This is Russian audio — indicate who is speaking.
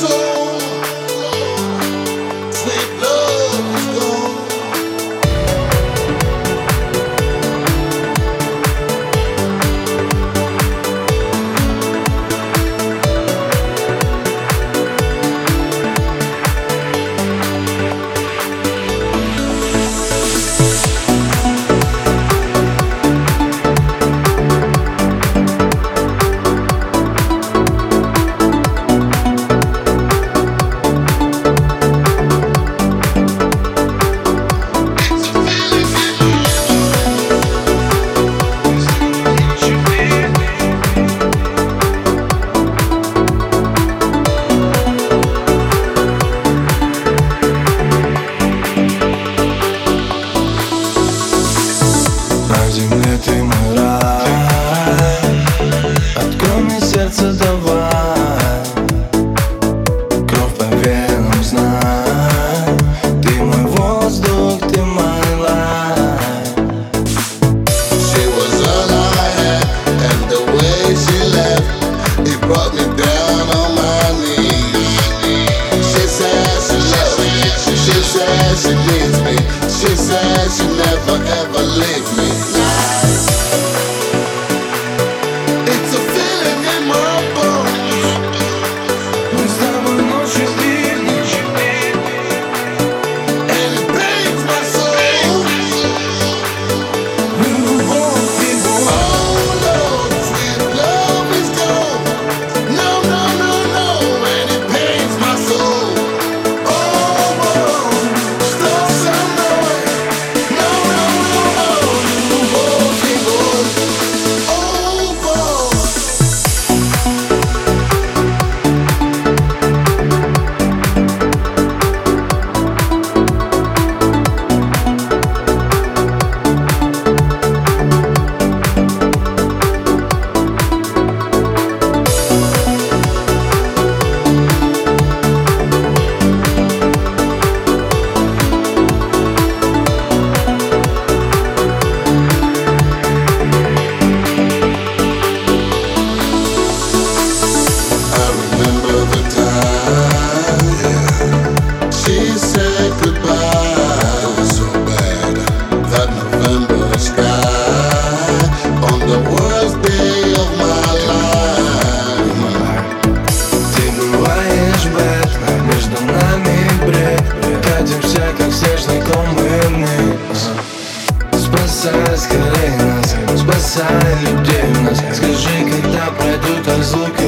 Speaker 1: soul.
Speaker 2: снежный ком вины Спасай скорее нас, спасай людей нас. Скажи, когда пройдут разлуки